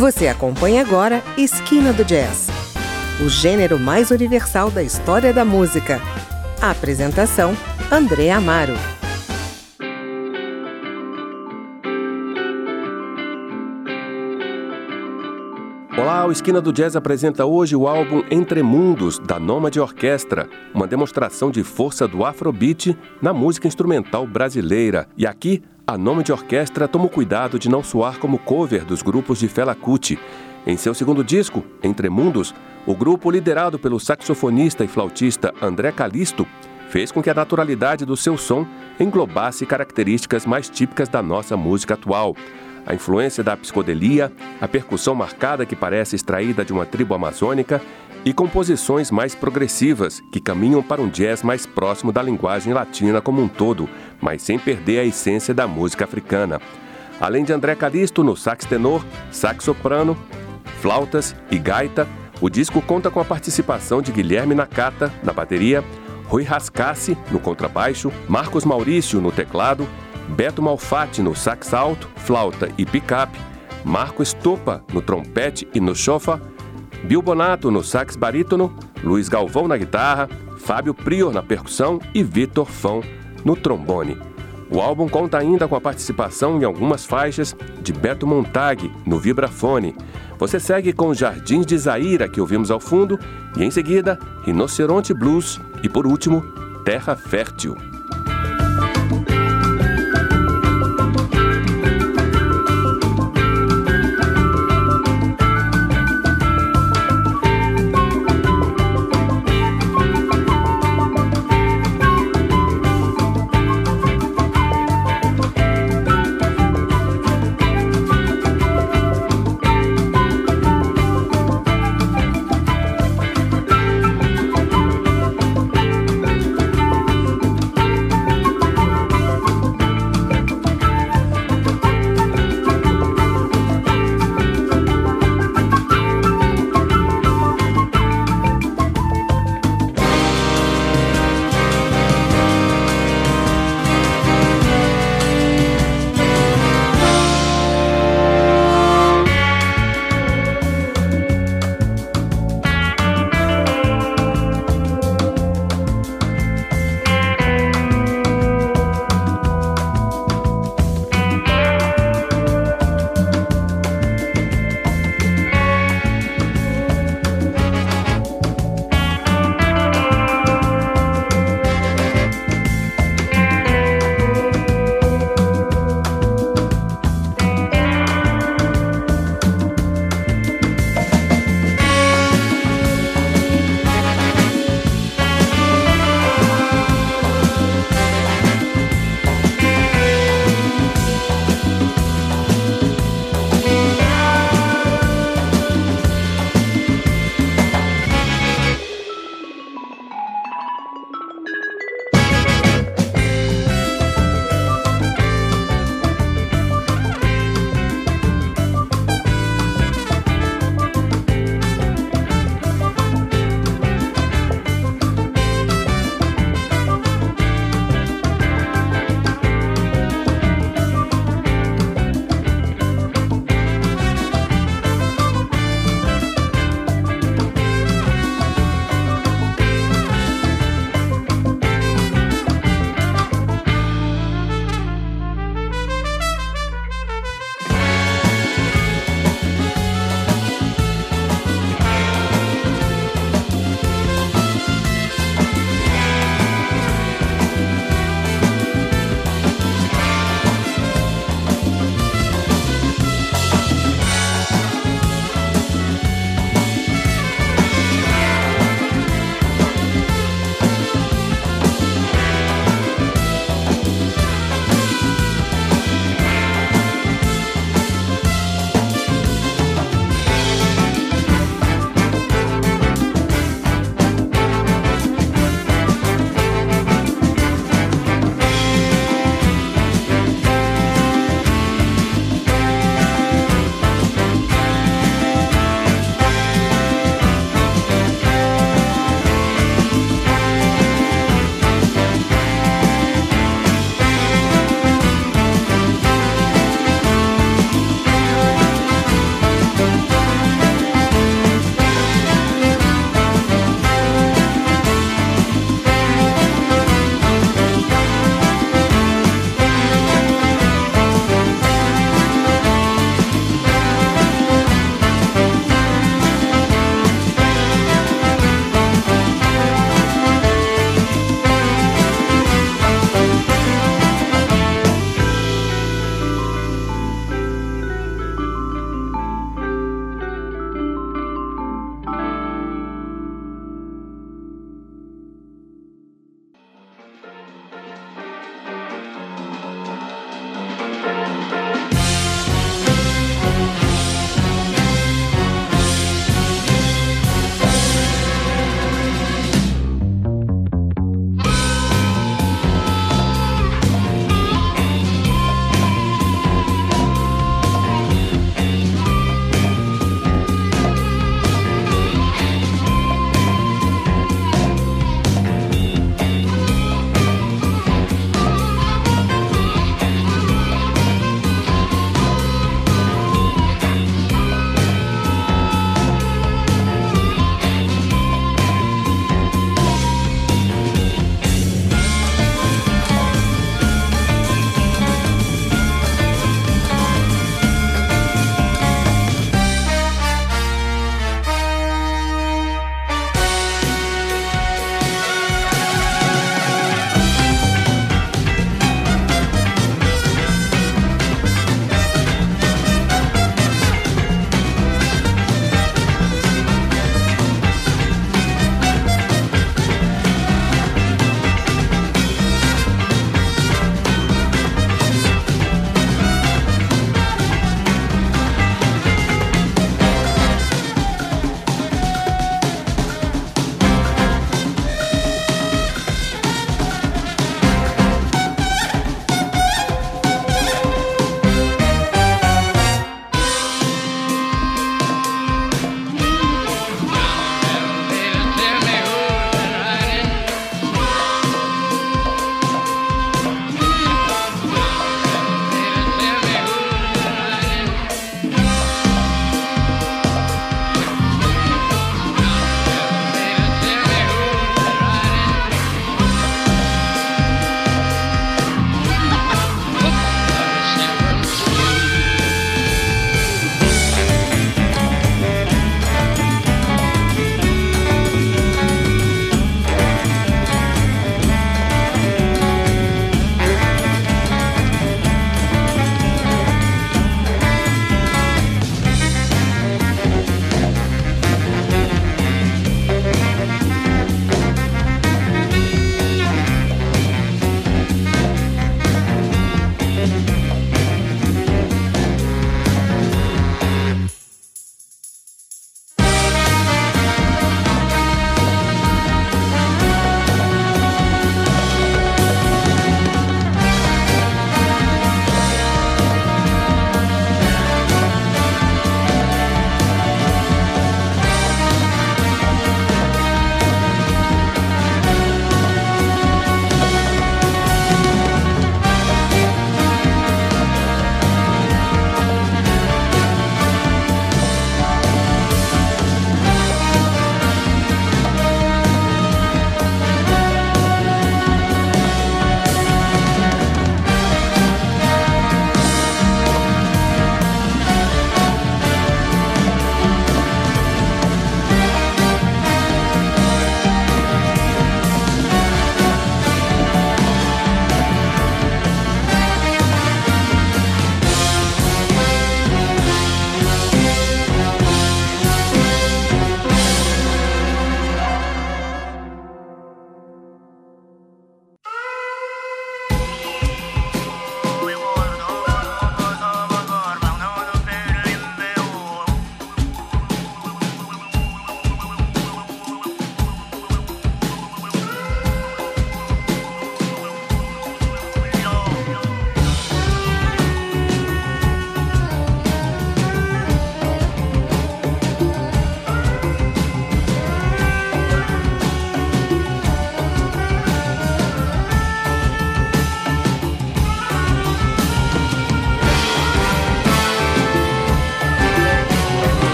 Você acompanha agora Esquina do Jazz, o gênero mais universal da história da música. A apresentação: André Amaro. Olá, o Esquina do Jazz apresenta hoje o álbum Entre Mundos, da Nômade Orquestra, uma demonstração de força do Afrobeat na música instrumental brasileira. E aqui, a Nômade Orquestra toma o cuidado de não soar como cover dos grupos de Fela Kuti. Em seu segundo disco, Entre Mundos, o grupo, liderado pelo saxofonista e flautista André Calisto, fez com que a naturalidade do seu som englobasse características mais típicas da nossa música atual a influência da psicodelia, a percussão marcada que parece extraída de uma tribo amazônica e composições mais progressivas que caminham para um jazz mais próximo da linguagem latina como um todo, mas sem perder a essência da música africana. Além de André Calisto no sax tenor, sax soprano, flautas e gaita, o disco conta com a participação de Guilherme Nakata na bateria, Rui Rascassi no contrabaixo, Marcos Maurício no teclado Beto Malfatti no sax alto, flauta e picape, Marco Estopa no trompete e no chofa, Bill Bonato no sax barítono, Luiz Galvão na guitarra, Fábio Prior na percussão e Vitor Fão no trombone. O álbum conta ainda com a participação em algumas faixas de Beto Montag no vibrafone. Você segue com Jardins de Zaira, que ouvimos ao fundo, e em seguida, Rinoceronte Blues e, por último, Terra Fértil.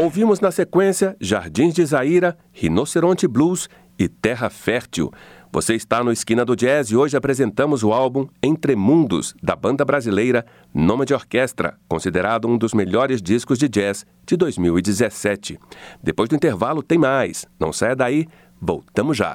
Ouvimos na sequência Jardins de Zaira, Rinoceronte Blues e Terra Fértil. Você está no Esquina do Jazz e hoje apresentamos o álbum Entre Mundos, da banda brasileira Nômade Orquestra, considerado um dos melhores discos de jazz de 2017. Depois do intervalo tem mais. Não saia daí, voltamos já.